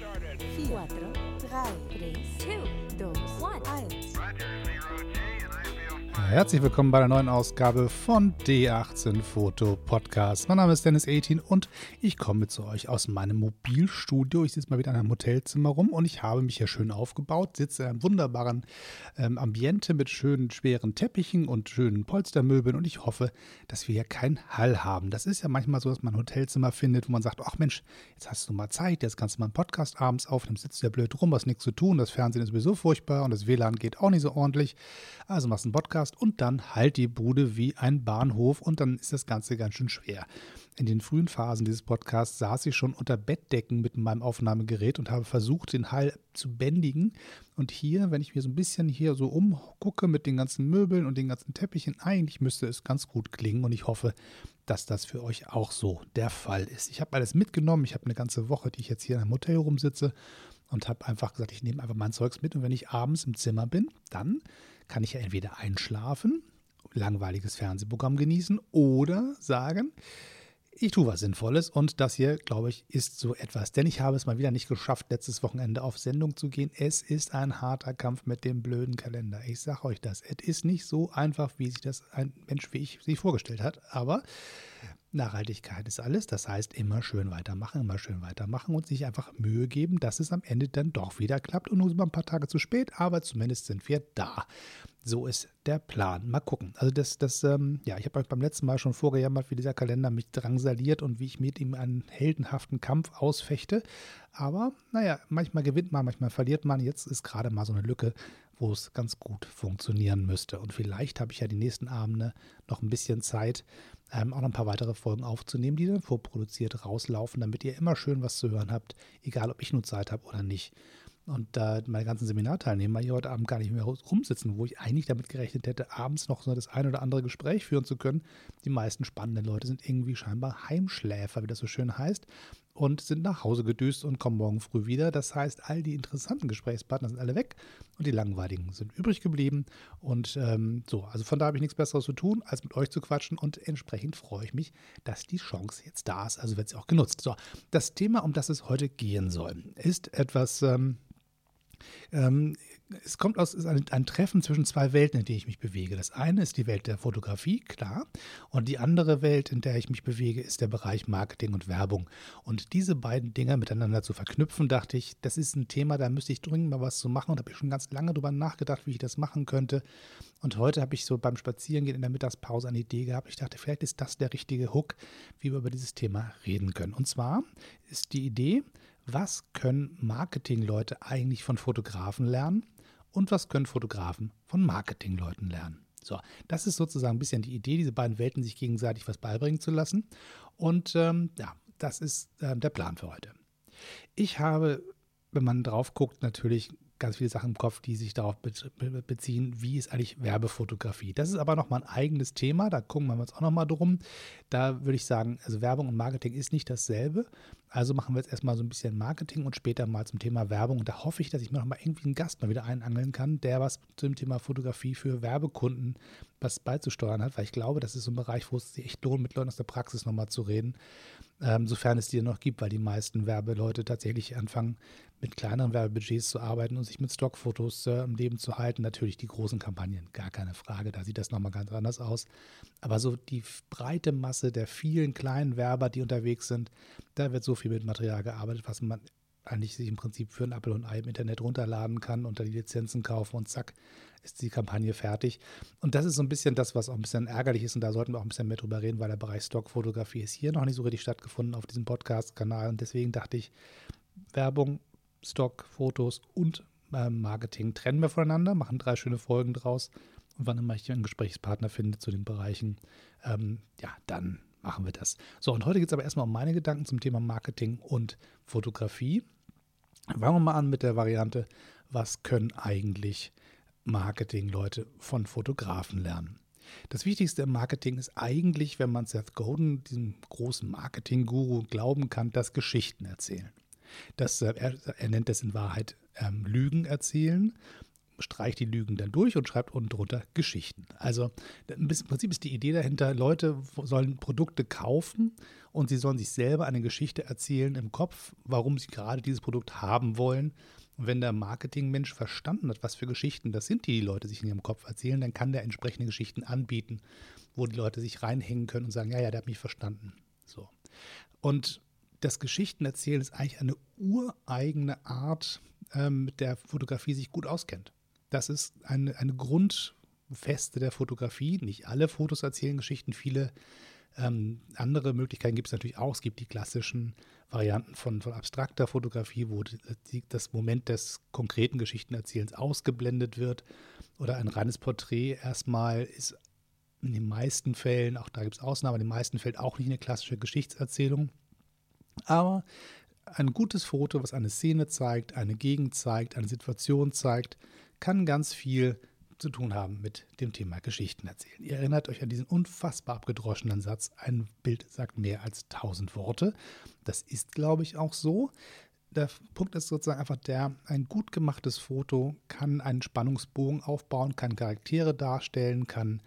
4, 3, 2, 1. Herzlich willkommen bei der neuen Ausgabe von D18 Foto Podcast. Mein Name ist Dennis 18 und ich komme zu euch aus meinem Mobilstudio. Ich sitze mal wieder in einem Hotelzimmer rum und ich habe mich hier schön aufgebaut, sitze in einem wunderbaren ähm, Ambiente mit schönen schweren Teppichen und schönen Polstermöbeln und ich hoffe, dass wir hier keinen Hall haben. Das ist ja manchmal so, dass man ein Hotelzimmer findet, wo man sagt, ach Mensch, jetzt hast du mal Zeit, jetzt kannst du mal einen Podcast abends aufnehmen, sitzt ja blöd rum, hast nichts zu tun, das Fernsehen ist sowieso furchtbar und das WLAN geht auch nicht so ordentlich. Also machst du einen Podcast und dann halt die Bude wie ein Bahnhof und dann ist das Ganze ganz schön schwer. In den frühen Phasen dieses Podcasts saß ich schon unter Bettdecken mit meinem Aufnahmegerät und habe versucht, den Hall zu bändigen. Und hier, wenn ich mir so ein bisschen hier so umgucke mit den ganzen Möbeln und den ganzen Teppichen, eigentlich müsste es ganz gut klingen und ich hoffe, dass das für euch auch so der Fall ist. Ich habe alles mitgenommen. Ich habe eine ganze Woche, die ich jetzt hier in einem Hotel rumsitze und habe einfach gesagt, ich nehme einfach mein Zeugs mit und wenn ich abends im Zimmer bin, dann kann ich ja entweder einschlafen, langweiliges Fernsehprogramm genießen oder sagen, ich tue was Sinnvolles und das hier, glaube ich, ist so etwas. Denn ich habe es mal wieder nicht geschafft, letztes Wochenende auf Sendung zu gehen. Es ist ein harter Kampf mit dem blöden Kalender. Ich sage euch das. Es ist nicht so einfach, wie sich das ein Mensch wie ich sich vorgestellt hat. Aber Nachhaltigkeit ist alles. Das heißt, immer schön weitermachen, immer schön weitermachen und sich einfach Mühe geben, dass es am Ende dann doch wieder klappt. Und nur ein paar Tage zu spät, aber zumindest sind wir da. So ist der Plan. Mal gucken. Also das, das, ähm, ja, ich habe euch beim letzten Mal schon vorgejammert, wie dieser Kalender mich drangsaliert und wie ich mit ihm einen heldenhaften Kampf ausfechte. Aber naja, manchmal gewinnt man, manchmal verliert man. Jetzt ist gerade mal so eine Lücke, wo es ganz gut funktionieren müsste. Und vielleicht habe ich ja die nächsten Abende noch ein bisschen Zeit, ähm, auch noch ein paar weitere Folgen aufzunehmen, die dann vorproduziert rauslaufen, damit ihr immer schön was zu hören habt, egal ob ich nur Zeit habe oder nicht. Und da äh, meine ganzen Seminarteilnehmer hier heute Abend gar nicht mehr rumsitzen, wo ich eigentlich damit gerechnet hätte, abends noch so das ein oder andere Gespräch führen zu können. Die meisten spannenden Leute sind irgendwie scheinbar Heimschläfer, wie das so schön heißt, und sind nach Hause gedüst und kommen morgen früh wieder. Das heißt, all die interessanten Gesprächspartner sind alle weg und die langweiligen sind übrig geblieben. Und ähm, so, also von da habe ich nichts Besseres zu tun, als mit euch zu quatschen. Und entsprechend freue ich mich, dass die Chance jetzt da ist. Also wird sie auch genutzt. So, das Thema, um das es heute gehen soll, ist etwas. Ähm, ähm, es kommt aus ist ein, ein, Treffen zwischen zwei Welten, in denen ich mich bewege. Das eine ist die Welt der Fotografie, klar, und die andere Welt, in der ich mich bewege, ist der Bereich Marketing und Werbung. Und diese beiden Dinge miteinander zu verknüpfen, dachte ich, das ist ein Thema, da müsste ich dringend mal was zu machen und habe ich schon ganz lange darüber nachgedacht, wie ich das machen könnte. Und heute habe ich so beim Spazierengehen in der Mittagspause eine Idee gehabt. Ich dachte, vielleicht ist das der richtige Hook, wie wir über dieses Thema reden können. Und zwar ist die Idee, was können Marketingleute eigentlich von Fotografen lernen und was können Fotografen von Marketingleuten lernen. So, das ist sozusagen ein bisschen die Idee, diese beiden Welten sich gegenseitig was beibringen zu lassen. Und ähm, ja, das ist äh, der Plan für heute. Ich habe, wenn man drauf guckt, natürlich ganz viele Sachen im Kopf, die sich darauf beziehen, wie ist eigentlich Werbefotografie. Das ist aber nochmal ein eigenes Thema, da gucken wir uns auch nochmal drum. Da würde ich sagen, also Werbung und Marketing ist nicht dasselbe. Also machen wir jetzt erstmal so ein bisschen Marketing und später mal zum Thema Werbung. Und da hoffe ich, dass ich mir nochmal irgendwie einen Gast mal wieder einangeln kann, der was zum Thema Fotografie für Werbekunden was beizusteuern hat, weil ich glaube, das ist so ein Bereich, wo es sich echt lohnt, mit Leuten aus der Praxis nochmal zu reden, ähm, sofern es die noch gibt, weil die meisten Werbeleute tatsächlich anfangen, mit kleineren Werbebudgets zu arbeiten und sich mit Stockfotos äh, im Leben zu halten. Natürlich die großen Kampagnen, gar keine Frage, da sieht das nochmal ganz anders aus. Aber so die breite Masse der vielen kleinen Werber, die unterwegs sind, da wird so viel mit Material gearbeitet, was man eigentlich sich im Prinzip für ein Apple und Ei im Internet runterladen kann dann die Lizenzen kaufen und zack, ist die Kampagne fertig. Und das ist so ein bisschen das, was auch ein bisschen ärgerlich ist und da sollten wir auch ein bisschen mehr drüber reden, weil der Bereich Stockfotografie ist hier noch nicht so richtig stattgefunden auf diesem Podcast-Kanal und deswegen dachte ich, Werbung, Stockfotos und ähm, Marketing trennen wir voneinander, machen drei schöne Folgen draus und wann immer ich einen Gesprächspartner finde zu den Bereichen, ähm, ja, dann machen wir das. So, und heute geht es aber erstmal um meine Gedanken zum Thema Marketing und Fotografie. Fangen wir mal an mit der Variante, was können eigentlich Marketingleute von Fotografen lernen? Das Wichtigste im Marketing ist eigentlich, wenn man Seth Godin, diesem großen Marketing-Guru, glauben kann, das Geschichten erzählen. Das, er, er, nennt das in Wahrheit ähm, Lügen erzählen streicht die Lügen dann durch und schreibt unten drunter Geschichten. Also im Prinzip ist die Idee dahinter, Leute sollen Produkte kaufen und sie sollen sich selber eine Geschichte erzählen im Kopf, warum sie gerade dieses Produkt haben wollen. Und wenn der Marketingmensch verstanden hat, was für Geschichten das sind, die die Leute sich in ihrem Kopf erzählen, dann kann der entsprechende Geschichten anbieten, wo die Leute sich reinhängen können und sagen, ja, ja, der hat mich verstanden. So. Und das Geschichtenerzählen ist eigentlich eine ureigene Art, ähm, mit der Fotografie sich gut auskennt. Das ist eine, eine Grundfeste der Fotografie. Nicht alle Fotos erzählen Geschichten, viele ähm, andere Möglichkeiten gibt es natürlich auch. Es gibt die klassischen Varianten von, von abstrakter Fotografie, wo die, das Moment des konkreten Geschichtenerzählens ausgeblendet wird. Oder ein reines Porträt erstmal ist in den meisten Fällen, auch da gibt es Ausnahmen, in den meisten Fällen auch nicht eine klassische Geschichtserzählung. Aber ein gutes Foto, was eine Szene zeigt, eine Gegend zeigt, eine Situation zeigt, kann ganz viel zu tun haben mit dem Thema Geschichten erzählen. Ihr erinnert euch an diesen unfassbar abgedroschenen Satz, ein Bild sagt mehr als tausend Worte. Das ist, glaube ich, auch so. Der Punkt ist sozusagen einfach der, ein gut gemachtes Foto kann einen Spannungsbogen aufbauen, kann Charaktere darstellen, kann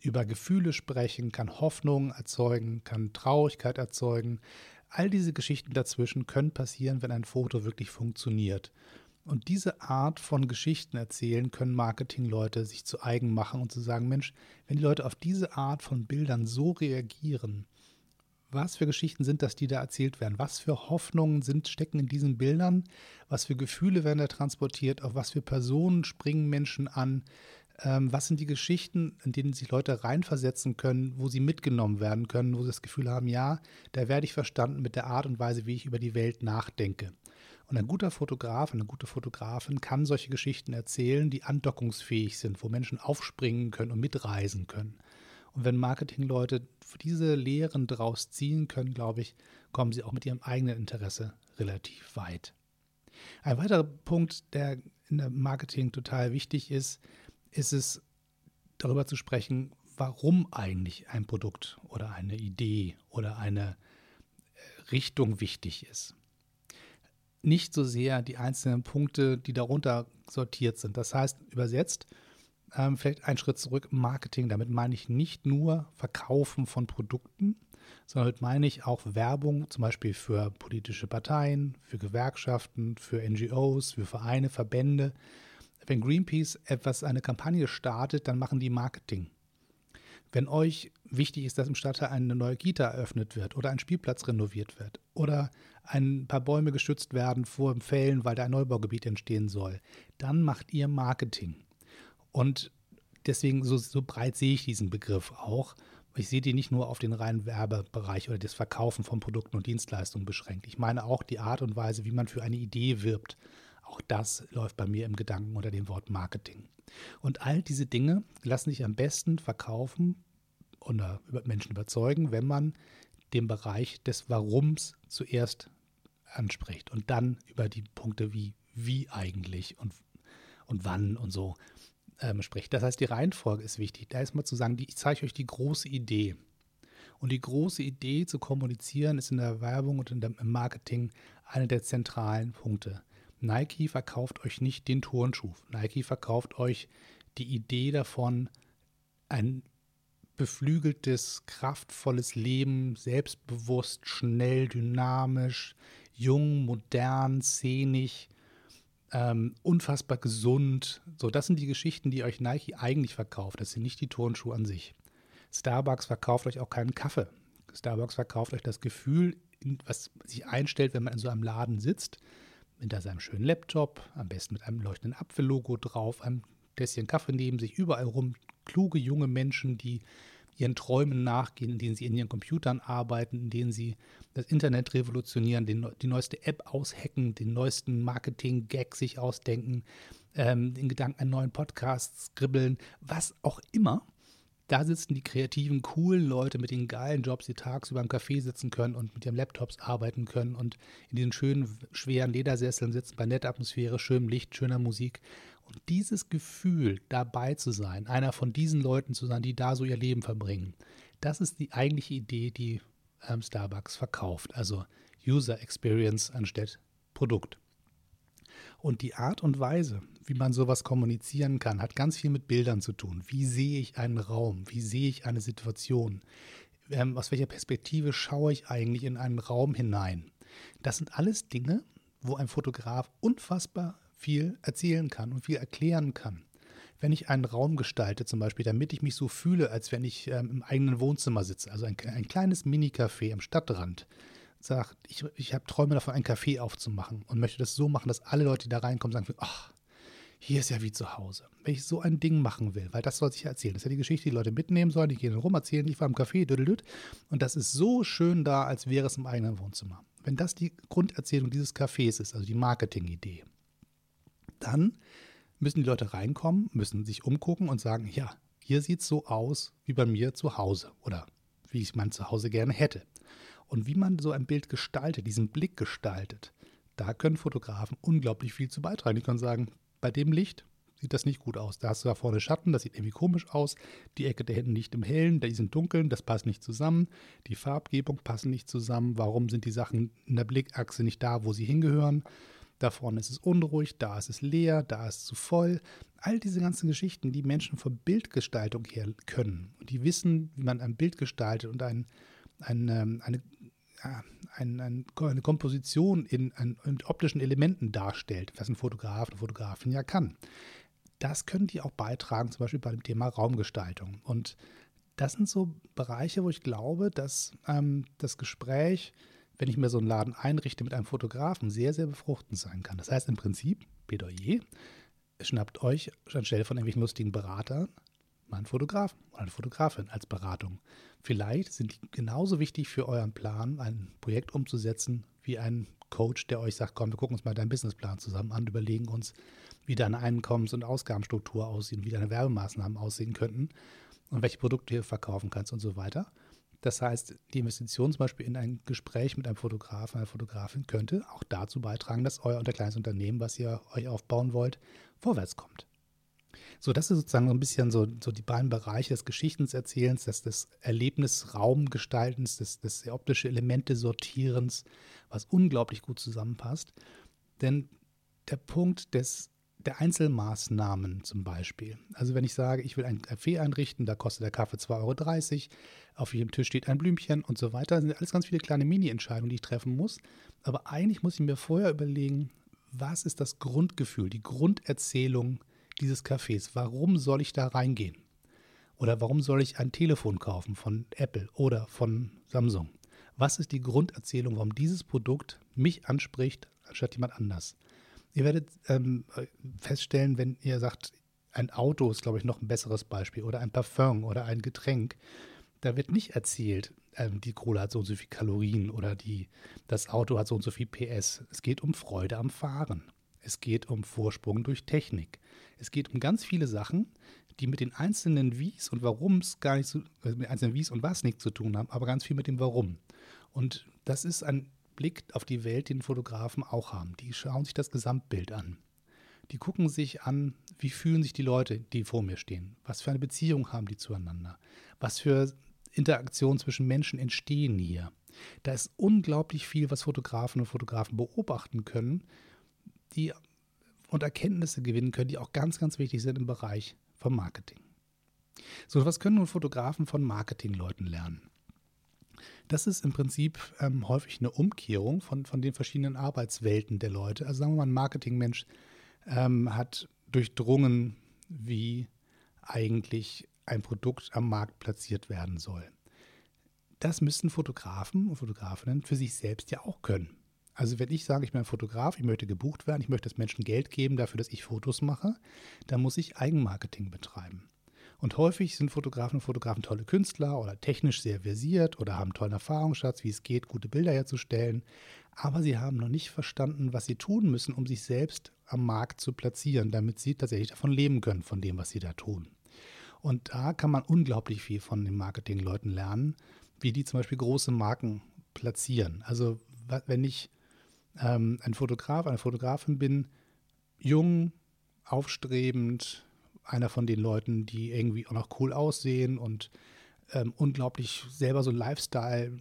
über Gefühle sprechen, kann Hoffnung erzeugen, kann Traurigkeit erzeugen. All diese Geschichten dazwischen können passieren, wenn ein Foto wirklich funktioniert. Und diese Art von Geschichten erzählen können Marketingleute sich zu eigen machen und zu sagen, Mensch, wenn die Leute auf diese Art von Bildern so reagieren, was für Geschichten sind das, die da erzählt werden? Was für Hoffnungen sind, stecken in diesen Bildern? Was für Gefühle werden da transportiert? Auf was für Personen springen Menschen an? Ähm, was sind die Geschichten, in denen sich Leute reinversetzen können, wo sie mitgenommen werden können, wo sie das Gefühl haben, ja, da werde ich verstanden mit der Art und Weise, wie ich über die Welt nachdenke. Und ein guter Fotograf, eine gute Fotografin kann solche Geschichten erzählen, die andockungsfähig sind, wo Menschen aufspringen können und mitreisen können. Und wenn Marketingleute diese Lehren daraus ziehen können, glaube ich, kommen sie auch mit ihrem eigenen Interesse relativ weit. Ein weiterer Punkt, der in der Marketing total wichtig ist, ist es darüber zu sprechen, warum eigentlich ein Produkt oder eine Idee oder eine äh, Richtung wichtig ist. Nicht so sehr die einzelnen Punkte, die darunter sortiert sind. Das heißt, übersetzt, ähm, vielleicht einen Schritt zurück, Marketing. Damit meine ich nicht nur Verkaufen von Produkten, sondern damit meine ich auch Werbung, zum Beispiel für politische Parteien, für Gewerkschaften, für NGOs, für Vereine, Verbände, wenn Greenpeace etwas, eine Kampagne startet, dann machen die Marketing. Wenn euch wichtig ist, dass im Stadtteil eine neue Kita eröffnet wird oder ein Spielplatz renoviert wird oder ein paar Bäume geschützt werden vor Fällen, weil da ein Neubaugebiet entstehen soll, dann macht ihr Marketing. Und deswegen, so, so breit sehe ich diesen Begriff auch. Ich sehe die nicht nur auf den reinen Werbebereich oder das Verkaufen von Produkten und Dienstleistungen beschränkt. Ich meine auch die Art und Weise, wie man für eine Idee wirbt. Auch das läuft bei mir im Gedanken unter dem Wort Marketing. Und all diese Dinge lassen sich am besten verkaufen oder Menschen überzeugen, wenn man den Bereich des Warums zuerst anspricht und dann über die Punkte wie wie eigentlich und, und wann und so ähm, spricht. Das heißt, die Reihenfolge ist wichtig. Da ist mal zu sagen, die, ich zeige euch die große Idee. Und die große Idee zu kommunizieren ist in der Werbung und in der, im Marketing einer der zentralen Punkte. Nike verkauft euch nicht den Turnschuh. Nike verkauft euch die Idee davon, ein beflügeltes, kraftvolles Leben, selbstbewusst, schnell, dynamisch, jung, modern, szenisch, ähm, unfassbar gesund. So, das sind die Geschichten, die euch Nike eigentlich verkauft. Das sind nicht die Turnschuhe an sich. Starbucks verkauft euch auch keinen Kaffee. Starbucks verkauft euch das Gefühl, was sich einstellt, wenn man in so einem Laden sitzt hinter seinem schönen Laptop, am besten mit einem leuchtenden Apfellogo drauf, einem Tässchen Kaffee neben sich, überall rum kluge junge Menschen, die ihren Träumen nachgehen, in denen sie in ihren Computern arbeiten, in denen sie das Internet revolutionieren, den, die neueste App aushacken, den neuesten Marketing-Gag sich ausdenken, ähm, den Gedanken einen neuen Podcast skribbeln, was auch immer. Da sitzen die kreativen, coolen Leute mit den geilen Jobs, die tagsüber im Café sitzen können und mit ihren Laptops arbeiten können und in diesen schönen, schweren Ledersesseln sitzen, bei netter Atmosphäre, schönem Licht, schöner Musik. Und dieses Gefühl, dabei zu sein, einer von diesen Leuten zu sein, die da so ihr Leben verbringen, das ist die eigentliche Idee, die ähm, Starbucks verkauft. Also User Experience anstatt Produkt. Und die Art und Weise, wie man sowas kommunizieren kann, hat ganz viel mit Bildern zu tun. Wie sehe ich einen Raum? Wie sehe ich eine Situation? Ähm, aus welcher Perspektive schaue ich eigentlich in einen Raum hinein? Das sind alles Dinge, wo ein Fotograf unfassbar viel erzählen kann und viel erklären kann. Wenn ich einen Raum gestalte, zum Beispiel, damit ich mich so fühle, als wenn ich ähm, im eigenen Wohnzimmer sitze, also ein, ein kleines Mini-Café am Stadtrand, sagt, ich, ich habe Träume davon, ein Café aufzumachen und möchte das so machen, dass alle Leute, die da reinkommen, sagen, ach, hier ist ja wie zu Hause. Wenn ich so ein Ding machen will, weil das soll sich ja erzählen. Das ist ja die Geschichte, die Leute mitnehmen sollen, die gehen rum, erzählen, ich war im Café, düdelüt, und das ist so schön da, als wäre es im eigenen Wohnzimmer. Wenn das die Grunderzählung dieses Cafés ist, also die Marketingidee, dann müssen die Leute reinkommen, müssen sich umgucken und sagen, ja, hier sieht es so aus wie bei mir zu Hause oder wie ich mein Zuhause gerne hätte. Und wie man so ein Bild gestaltet, diesen Blick gestaltet, da können Fotografen unglaublich viel zu beitragen. Die können sagen, bei dem Licht sieht das nicht gut aus. Da hast du da vorne Schatten, das sieht irgendwie komisch aus. Die Ecke da hinten nicht im Hellen, die sind dunkeln, das passt nicht zusammen. Die Farbgebung passt nicht zusammen. Warum sind die Sachen in der Blickachse nicht da, wo sie hingehören? Da vorne ist es unruhig, da ist es leer, da ist es zu voll. All diese ganzen Geschichten, die Menschen von Bildgestaltung her können. Und die wissen, wie man ein Bild gestaltet und ein, ein, ähm, eine, ein, ein, eine Komposition in, in, optischen Elementen darstellt, was ein Fotograf, eine Fotografin ja kann. Das können die auch beitragen, zum Beispiel bei dem Thema Raumgestaltung. Und das sind so Bereiche, wo ich glaube, dass ähm, das Gespräch wenn ich mir so einen Laden einrichte mit einem Fotografen, sehr, sehr befruchtend sein kann. Das heißt im Prinzip, Plädoyer, schnappt euch anstelle von irgendwelchen lustigen Beratern mal einen Fotografen oder eine Fotografin als Beratung. Vielleicht sind die genauso wichtig für euren Plan, ein Projekt umzusetzen, wie ein Coach, der euch sagt, komm, wir gucken uns mal deinen Businessplan zusammen an, überlegen uns, wie deine Einkommens- und Ausgabenstruktur aussieht, wie deine Werbemaßnahmen aussehen könnten und welche Produkte du verkaufen kannst und so weiter. Das heißt, die Investition zum Beispiel in ein Gespräch mit einem Fotografen, einer Fotografin könnte auch dazu beitragen, dass euer kleines Unternehmen, was ihr euch aufbauen wollt, vorwärts kommt. So, das ist sozusagen so ein bisschen so, so die beiden Bereiche des Geschichtenerzählens, des, des Erlebnisraumgestaltens, des, des optische Elemente Sortierens, was unglaublich gut zusammenpasst. Denn der Punkt des der Einzelmaßnahmen zum Beispiel. Also wenn ich sage, ich will ein Café einrichten, da kostet der Kaffee 2,30 Euro, auf jedem Tisch steht ein Blümchen und so weiter. Das sind alles ganz viele kleine Mini-Entscheidungen, die ich treffen muss. Aber eigentlich muss ich mir vorher überlegen, was ist das Grundgefühl, die Grunderzählung dieses Cafés? Warum soll ich da reingehen? Oder warum soll ich ein Telefon kaufen von Apple oder von Samsung? Was ist die Grunderzählung, warum dieses Produkt mich anspricht, anstatt jemand anders? Ihr werdet ähm, feststellen, wenn ihr sagt, ein Auto ist, glaube ich, noch ein besseres Beispiel oder ein Parfum oder ein Getränk, da wird nicht erzählt, ähm, die Kohle hat so und so viel Kalorien oder die, das Auto hat so und so viel PS. Es geht um Freude am Fahren. Es geht um Vorsprung durch Technik. Es geht um ganz viele Sachen, die mit den einzelnen Wies und Warums gar nicht so, also mit den einzelnen Wies und Was nicht zu tun haben, aber ganz viel mit dem Warum. Und das ist ein Blick auf die Welt, den Fotografen auch haben. Die schauen sich das Gesamtbild an. Die gucken sich an, wie fühlen sich die Leute, die vor mir stehen. Was für eine Beziehung haben die zueinander? Was für Interaktionen zwischen Menschen entstehen hier? Da ist unglaublich viel, was Fotografen und Fotografen beobachten können, die und Erkenntnisse gewinnen können, die auch ganz, ganz wichtig sind im Bereich vom Marketing. So, was können nun Fotografen von Marketingleuten lernen? Das ist im Prinzip ähm, häufig eine Umkehrung von, von den verschiedenen Arbeitswelten der Leute. Also sagen wir mal, ein Marketingmensch ähm, hat durchdrungen, wie eigentlich ein Produkt am Markt platziert werden soll. Das müssten Fotografen und Fotografinnen für sich selbst ja auch können. Also wenn ich sage, ich bin ein Fotograf, ich möchte gebucht werden, ich möchte das Menschen Geld geben dafür, dass ich Fotos mache, dann muss ich Eigenmarketing betreiben. Und häufig sind Fotografen und Fotografen tolle Künstler oder technisch sehr versiert oder haben tollen Erfahrungsschatz, wie es geht, gute Bilder herzustellen. Aber sie haben noch nicht verstanden, was sie tun müssen, um sich selbst am Markt zu platzieren, damit sie tatsächlich davon leben können, von dem, was sie da tun. Und da kann man unglaublich viel von den Marketingleuten lernen, wie die zum Beispiel große Marken platzieren. Also wenn ich ähm, ein Fotograf, eine Fotografin bin, jung, aufstrebend, einer von den Leuten, die irgendwie auch noch cool aussehen und ähm, unglaublich selber so Lifestyle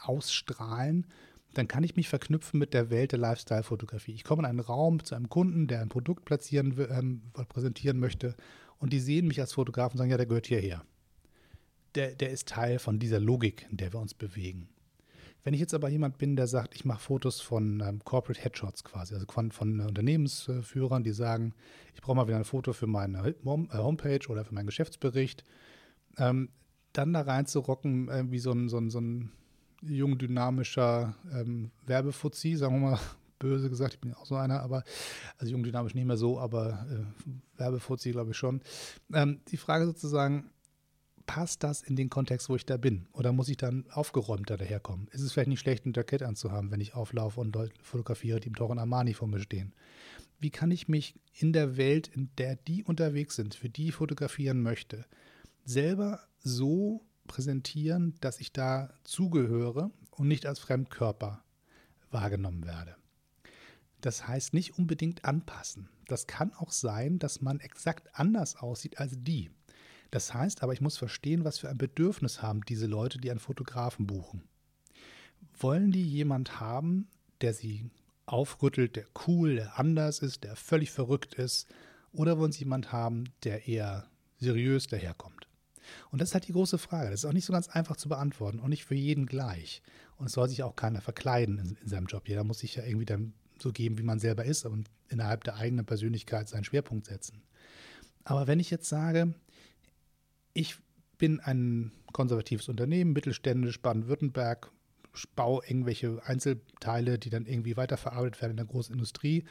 ausstrahlen, dann kann ich mich verknüpfen mit der Welt der Lifestyle-Fotografie. Ich komme in einen Raum zu einem Kunden, der ein Produkt platzieren, ähm, präsentieren möchte und die sehen mich als Fotograf und sagen, ja, der gehört hierher. Der, der ist Teil von dieser Logik, in der wir uns bewegen. Wenn ich jetzt aber jemand bin, der sagt, ich mache Fotos von ähm, Corporate Headshots quasi, also von, von Unternehmensführern, die sagen, ich brauche mal wieder ein Foto für meine äh, Homepage oder für meinen Geschäftsbericht, ähm, dann da reinzurocken äh, wie so ein, so ein, so ein jung dynamischer ähm, Werbefuzzi, sagen wir mal böse gesagt, ich bin auch so einer, aber also jung dynamisch nicht mehr so, aber äh, Werbefuzzi glaube ich schon. Ähm, die Frage sozusagen, passt das in den Kontext, wo ich da bin? Oder muss ich dann aufgeräumter daherkommen? Ist es vielleicht nicht schlecht, ein Jackett anzuhaben, wenn ich auflaufe und fotografiere, die im teuren Armani vor mir stehen? Wie kann ich mich in der Welt, in der die unterwegs sind, für die ich fotografieren möchte, selber so präsentieren, dass ich da zugehöre und nicht als Fremdkörper wahrgenommen werde. Das heißt nicht unbedingt anpassen. Das kann auch sein, dass man exakt anders aussieht als die. Das heißt aber, ich muss verstehen, was für ein Bedürfnis haben diese Leute, die einen Fotografen buchen. Wollen die jemand haben, der sie aufrüttelt, der cool, der anders ist, der völlig verrückt ist? Oder wollen sie jemand haben, der eher seriös daherkommt? Und das ist halt die große Frage. Das ist auch nicht so ganz einfach zu beantworten und nicht für jeden gleich. Und es soll sich auch keiner verkleiden in, in seinem Job. Jeder muss sich ja irgendwie dann so geben, wie man selber ist und innerhalb der eigenen Persönlichkeit seinen Schwerpunkt setzen. Aber wenn ich jetzt sage, ich bin ein konservatives Unternehmen, mittelständisch Baden-Württemberg, baue irgendwelche Einzelteile, die dann irgendwie weiterverarbeitet werden in der großen Industrie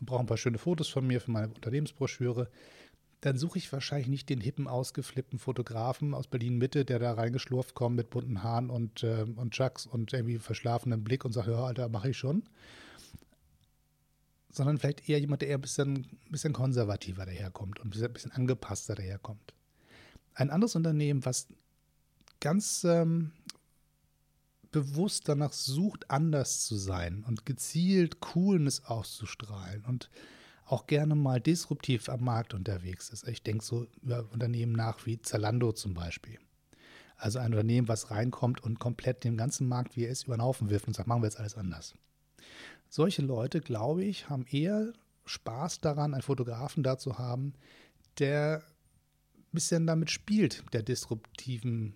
und brauche ein paar schöne Fotos von mir für meine Unternehmensbroschüre, dann suche ich wahrscheinlich nicht den hippen, ausgeflippten Fotografen aus Berlin-Mitte, der da reingeschlurft kommt mit bunten Haaren und, äh, und Chucks und irgendwie verschlafenem Blick und sagt, ja, Alter, mache ich schon. Sondern vielleicht eher jemand, der eher ein bisschen, bisschen konservativer daherkommt und ein bisschen angepasster daherkommt. Ein anderes Unternehmen, was ganz ähm, bewusst danach sucht, anders zu sein und gezielt Coolness auszustrahlen und auch gerne mal disruptiv am Markt unterwegs ist. Ich denke so über Unternehmen nach wie Zalando zum Beispiel. Also ein Unternehmen, was reinkommt und komplett den ganzen Markt, wie er ist, über den Haufen wirft und sagt, machen wir jetzt alles anders. Solche Leute, glaube ich, haben eher Spaß daran, einen Fotografen da zu haben, der bisschen damit spielt, der disruptiven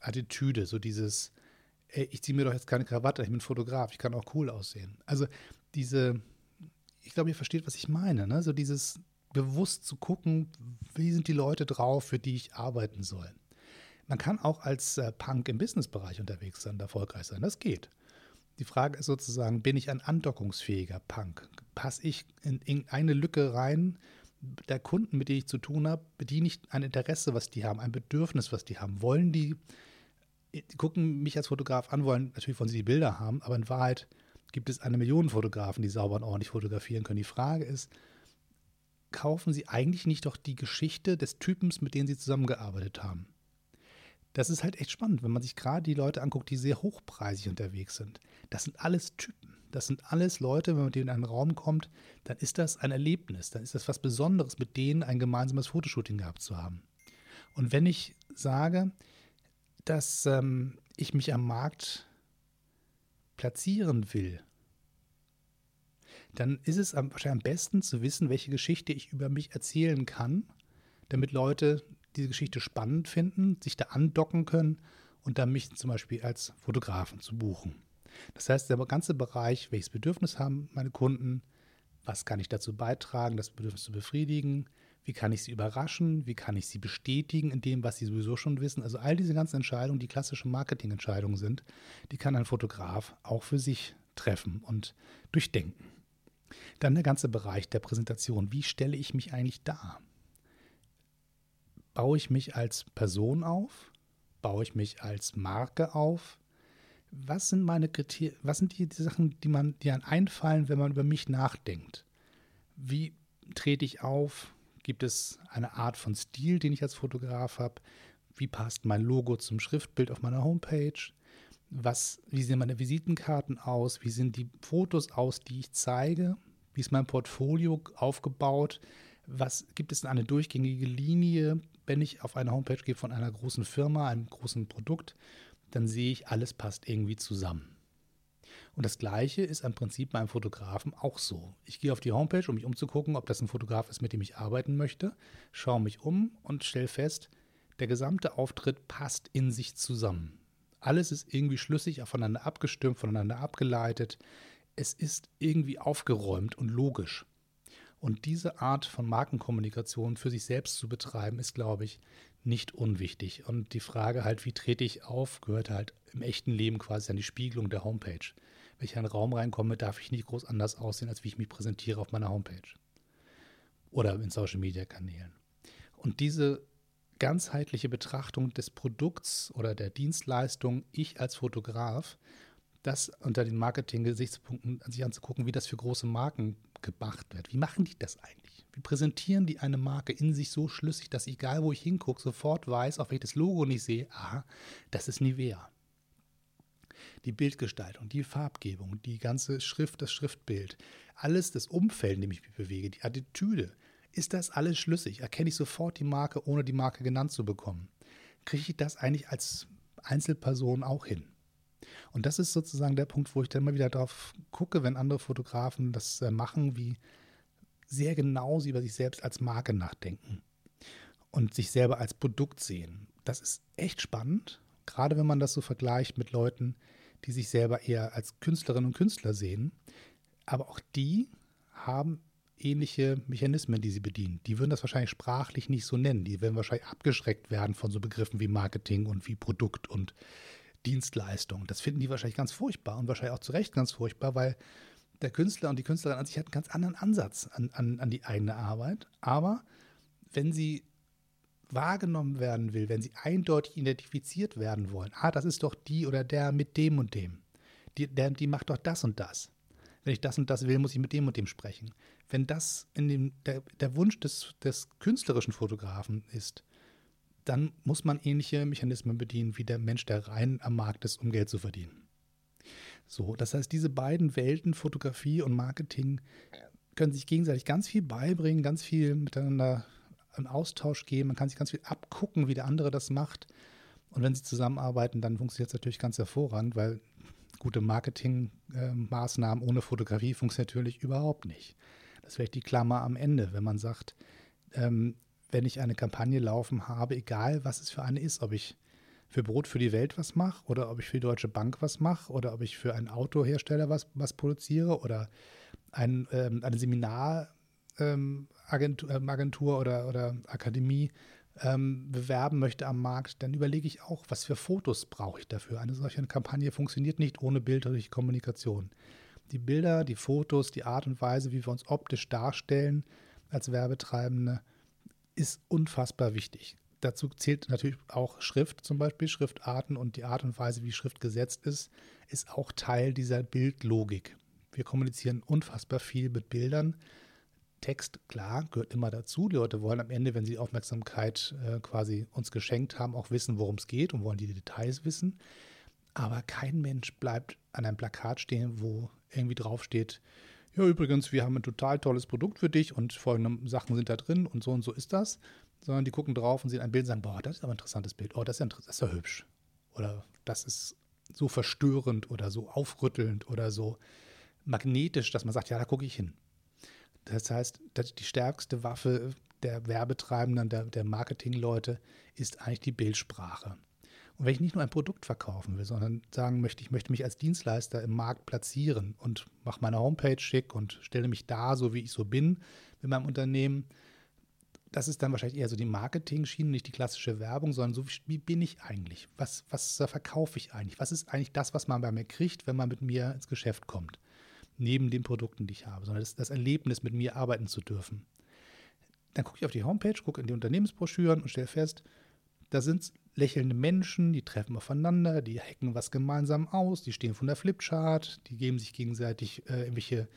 Attitüde, so dieses, ey, ich ziehe mir doch jetzt keine Krawatte, ich bin Fotograf, ich kann auch cool aussehen. Also diese ich glaube, ihr versteht, was ich meine. Ne? So dieses bewusst zu gucken, wie sind die Leute drauf, für die ich arbeiten soll. Man kann auch als äh, Punk im Businessbereich unterwegs sein und erfolgreich sein. Das geht. Die Frage ist sozusagen, bin ich ein andockungsfähiger Punk? Passe ich in irgendeine Lücke rein der Kunden, mit denen ich zu tun habe, bediene ich ein Interesse, was die haben, ein Bedürfnis, was die haben? Wollen die, die gucken mich als Fotograf an, wollen natürlich wollen sie die Bilder haben, aber in Wahrheit gibt es eine Million Fotografen, die sauber und ordentlich fotografieren können. Die Frage ist, kaufen sie eigentlich nicht doch die Geschichte des Typens, mit denen sie zusammengearbeitet haben? Das ist halt echt spannend, wenn man sich gerade die Leute anguckt, die sehr hochpreisig unterwegs sind. Das sind alles Typen. Das sind alles Leute, wenn man mit denen in einen Raum kommt, dann ist das ein Erlebnis. Dann ist das was Besonderes, mit denen ein gemeinsames Fotoshooting gehabt zu haben. Und wenn ich sage, dass ähm, ich mich am Markt platzieren will, dann ist es wahrscheinlich am besten zu wissen, welche Geschichte ich über mich erzählen kann, damit Leute diese Geschichte spannend finden, sich da andocken können und dann mich zum Beispiel als Fotografen zu buchen. Das heißt, der ganze Bereich, welches Bedürfnis haben meine Kunden, was kann ich dazu beitragen, das Bedürfnis zu befriedigen, wie kann ich sie überraschen, wie kann ich sie bestätigen in dem, was sie sowieso schon wissen. Also all diese ganzen Entscheidungen, die klassische Marketingentscheidungen sind, die kann ein Fotograf auch für sich treffen und durchdenken. Dann der ganze Bereich der Präsentation. Wie stelle ich mich eigentlich dar? Baue ich mich als Person auf? Baue ich mich als Marke auf? Was sind meine Kriterien, was sind die, die Sachen, die man, die einem einfallen, wenn man über mich nachdenkt? Wie trete ich auf? Gibt es eine Art von Stil, den ich als Fotograf habe? Wie passt mein Logo zum Schriftbild auf meiner Homepage? Was, wie sehen meine Visitenkarten aus? Wie sehen die Fotos aus, die ich zeige? Wie ist mein Portfolio aufgebaut? Was gibt es eine durchgängige Linie, wenn ich auf eine Homepage gehe von einer großen Firma, einem großen Produkt? Dann sehe ich, alles passt irgendwie zusammen. Und das Gleiche ist im Prinzip beim Fotografen auch so. Ich gehe auf die Homepage, um mich umzugucken, ob das ein Fotograf ist, mit dem ich arbeiten möchte, schaue mich um und stelle fest, der gesamte Auftritt passt in sich zusammen. Alles ist irgendwie schlüssig aufeinander abgestimmt, voneinander abgeleitet. Es ist irgendwie aufgeräumt und logisch. Und diese Art von Markenkommunikation für sich selbst zu betreiben, ist, glaube ich, nicht unwichtig. Und die Frage halt, wie trete ich auf, gehört halt im echten Leben quasi an die Spiegelung der Homepage. Wenn ich in einen Raum reinkomme, darf ich nicht groß anders aussehen, als wie ich mich präsentiere auf meiner Homepage. Oder in Social-Media-Kanälen. Und diese ganzheitliche Betrachtung des Produkts oder der Dienstleistung, ich als Fotograf, das unter den Marketing-Gesichtspunkten sich anzugucken, wie das für große Marken gemacht wird. Wie machen die das eigentlich? Präsentieren die eine Marke in sich so schlüssig, dass egal wo ich hingucke, sofort weiß, auf welches Logo ich sehe, aha, das ist Nivea. Die Bildgestaltung, die Farbgebung, die ganze Schrift, das Schriftbild, alles das Umfeld, in dem ich mich bewege, die Attitüde, ist das alles schlüssig? Erkenne ich sofort die Marke, ohne die Marke genannt zu bekommen? Kriege ich das eigentlich als Einzelperson auch hin? Und das ist sozusagen der Punkt, wo ich dann mal wieder darauf gucke, wenn andere Fotografen das äh, machen, wie sehr genau über sich selbst als Marke nachdenken und sich selber als Produkt sehen. Das ist echt spannend, gerade wenn man das so vergleicht mit Leuten, die sich selber eher als Künstlerinnen und Künstler sehen. Aber auch die haben ähnliche Mechanismen, die sie bedienen. Die würden das wahrscheinlich sprachlich nicht so nennen. Die werden wahrscheinlich abgeschreckt werden von so Begriffen wie Marketing und wie Produkt und Dienstleistung. Das finden die wahrscheinlich ganz furchtbar und wahrscheinlich auch zu Recht ganz furchtbar, weil der Künstler und die Künstlerin an sich hat einen ganz anderen Ansatz an, an, an die eigene Arbeit. Aber wenn sie wahrgenommen werden will, wenn sie eindeutig identifiziert werden wollen, ah, das ist doch die oder der mit dem und dem, die, der, die macht doch das und das. Wenn ich das und das will, muss ich mit dem und dem sprechen. Wenn das in dem, der, der Wunsch des, des künstlerischen Fotografen ist, dann muss man ähnliche Mechanismen bedienen wie der Mensch, der rein am Markt ist, um Geld zu verdienen. So, das heißt, diese beiden Welten, Fotografie und Marketing, können sich gegenseitig ganz viel beibringen, ganz viel miteinander in Austausch gehen. Man kann sich ganz viel abgucken, wie der andere das macht. Und wenn sie zusammenarbeiten, dann funktioniert es natürlich ganz hervorragend, weil gute Marketingmaßnahmen ohne Fotografie funktionieren natürlich überhaupt nicht. Das vielleicht die Klammer am Ende, wenn man sagt, ähm, wenn ich eine Kampagne laufen habe, egal was es für eine ist, ob ich für Brot für die Welt was mache oder ob ich für die Deutsche Bank was mache oder ob ich für einen Autohersteller was, was produziere oder ein, ähm, eine Seminaragentur ähm, ähm oder, oder Akademie ähm, bewerben möchte am Markt, dann überlege ich auch, was für Fotos brauche ich dafür. Eine solche Kampagne funktioniert nicht ohne bildliche Kommunikation. Die Bilder, die Fotos, die Art und Weise, wie wir uns optisch darstellen als Werbetreibende, ist unfassbar wichtig. Dazu zählt natürlich auch Schrift zum Beispiel, Schriftarten und die Art und Weise, wie Schrift gesetzt ist, ist auch Teil dieser Bildlogik. Wir kommunizieren unfassbar viel mit Bildern. Text, klar, gehört immer dazu. Die Leute wollen am Ende, wenn sie Aufmerksamkeit äh, quasi uns geschenkt haben, auch wissen, worum es geht und wollen die Details wissen. Aber kein Mensch bleibt an einem Plakat stehen, wo irgendwie draufsteht, ja, übrigens, wir haben ein total tolles Produkt für dich und folgende Sachen sind da drin und so und so ist das. Sondern die gucken drauf und sehen ein Bild und sagen, boah, das ist aber ein interessantes Bild. Oh, das ist ja, das ist ja hübsch. Oder das ist so verstörend oder so aufrüttelnd oder so magnetisch, dass man sagt, ja, da gucke ich hin. Das heißt, die stärkste Waffe der Werbetreibenden, der, der Marketingleute ist eigentlich die Bildsprache. Und wenn ich nicht nur ein Produkt verkaufen will, sondern sagen möchte, ich möchte mich als Dienstleister im Markt platzieren und mache meine Homepage schick und stelle mich da, so wie ich so bin mit meinem Unternehmen, das ist dann wahrscheinlich eher so die Marketing-Schiene, nicht die klassische Werbung, sondern so, wie bin ich eigentlich? Was, was verkaufe ich eigentlich? Was ist eigentlich das, was man bei mir kriegt, wenn man mit mir ins Geschäft kommt? Neben den Produkten, die ich habe, sondern das, das Erlebnis, mit mir arbeiten zu dürfen. Dann gucke ich auf die Homepage, gucke in die Unternehmensbroschüren und stelle fest, da sind lächelnde Menschen, die treffen aufeinander, die hacken was gemeinsam aus, die stehen von der Flipchart, die geben sich gegenseitig äh, irgendwelche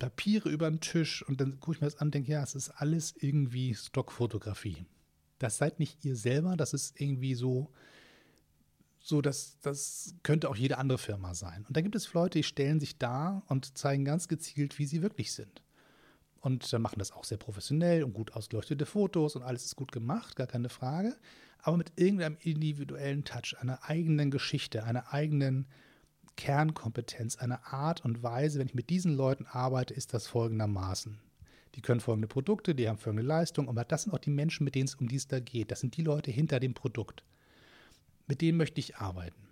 Papiere über den Tisch und dann gucke ich mir das an und denke, ja, es ist alles irgendwie Stockfotografie. Das seid nicht ihr selber, das ist irgendwie so, so dass das könnte auch jede andere Firma sein. Und da gibt es Leute, die stellen sich da und zeigen ganz gezielt, wie sie wirklich sind. Und machen das auch sehr professionell und gut ausgeleuchtete Fotos und alles ist gut gemacht, gar keine Frage aber mit irgendeinem individuellen Touch, einer eigenen Geschichte, einer eigenen Kernkompetenz, eine Art und Weise, wenn ich mit diesen Leuten arbeite, ist das folgendermaßen. Die können folgende Produkte, die haben folgende Leistung, aber das sind auch die Menschen, mit denen es um die es da geht. Das sind die Leute hinter dem Produkt. Mit denen möchte ich arbeiten.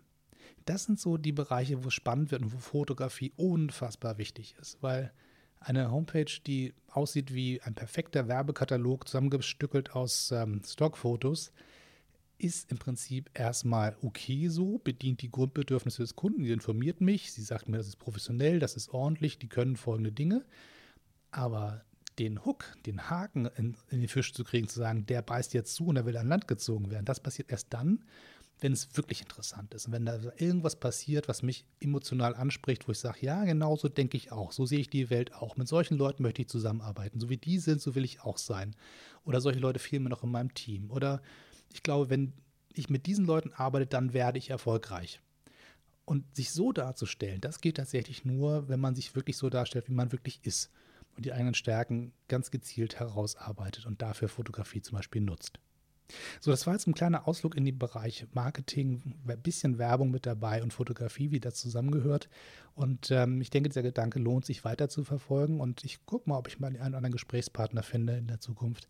Das sind so die Bereiche, wo es spannend wird und wo Fotografie unfassbar wichtig ist, weil eine Homepage, die aussieht wie ein perfekter Werbekatalog, zusammengestückelt aus ähm, Stockfotos, ist im Prinzip erstmal okay so, bedient die Grundbedürfnisse des Kunden, sie informiert mich, sie sagt mir, das ist professionell, das ist ordentlich, die können folgende Dinge. Aber den Hook, den Haken in, in den Fisch zu kriegen, zu sagen, der beißt jetzt zu und er will an Land gezogen werden, das passiert erst dann, wenn es wirklich interessant ist. Und wenn da irgendwas passiert, was mich emotional anspricht, wo ich sage, ja, genau so denke ich auch, so sehe ich die Welt auch. Mit solchen Leuten möchte ich zusammenarbeiten. So wie die sind, so will ich auch sein. Oder solche Leute fehlen mir noch in meinem Team. Oder ich glaube, wenn ich mit diesen Leuten arbeite, dann werde ich erfolgreich. Und sich so darzustellen, das geht tatsächlich nur, wenn man sich wirklich so darstellt, wie man wirklich ist und die eigenen Stärken ganz gezielt herausarbeitet und dafür Fotografie zum Beispiel nutzt. So, das war jetzt ein kleiner Ausflug in den Bereich Marketing, ein bisschen Werbung mit dabei und Fotografie, wie das zusammengehört. Und ähm, ich denke, dieser Gedanke lohnt sich weiter zu verfolgen. Und ich gucke mal, ob ich mal einen anderen Gesprächspartner finde in der Zukunft,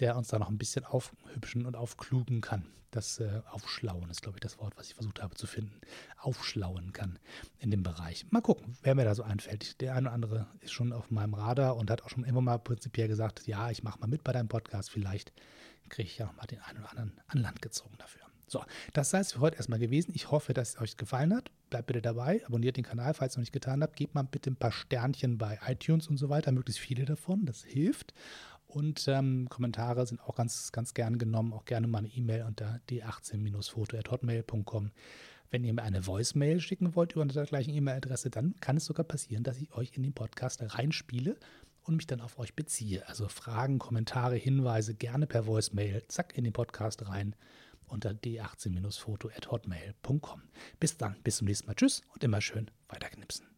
der uns da noch ein bisschen aufhübschen und aufklugen kann. Das äh, Aufschlauen ist, glaube ich, das Wort, was ich versucht habe zu finden. Aufschlauen kann in dem Bereich. Mal gucken, wer mir da so einfällt. Der eine oder andere ist schon auf meinem Radar und hat auch schon immer mal prinzipiell gesagt, ja, ich mache mal mit bei deinem Podcast. Vielleicht kriege ich ja noch mal den einen oder anderen an Land gezogen dafür. So, das sei es für heute erstmal gewesen. Ich hoffe, dass es euch gefallen hat. Bleibt bitte dabei, abonniert den Kanal, falls ihr noch nicht getan habt. Gebt mal bitte ein paar Sternchen bei iTunes und so weiter, möglichst viele davon. Das hilft. Und ähm, Kommentare sind auch ganz, ganz gern genommen. Auch gerne mal eine E-Mail unter d18-foto.hotmail.com. Wenn ihr mir eine Voicemail schicken wollt über der gleichen E-Mail-Adresse, dann kann es sogar passieren, dass ich euch in den Podcast reinspiele und mich dann auf euch beziehe. Also Fragen, Kommentare, Hinweise gerne per Voicemail, zack, in den Podcast rein unter d18-foto.hotmail.com. Bis dann, bis zum nächsten Mal. Tschüss und immer schön weiterknipsen.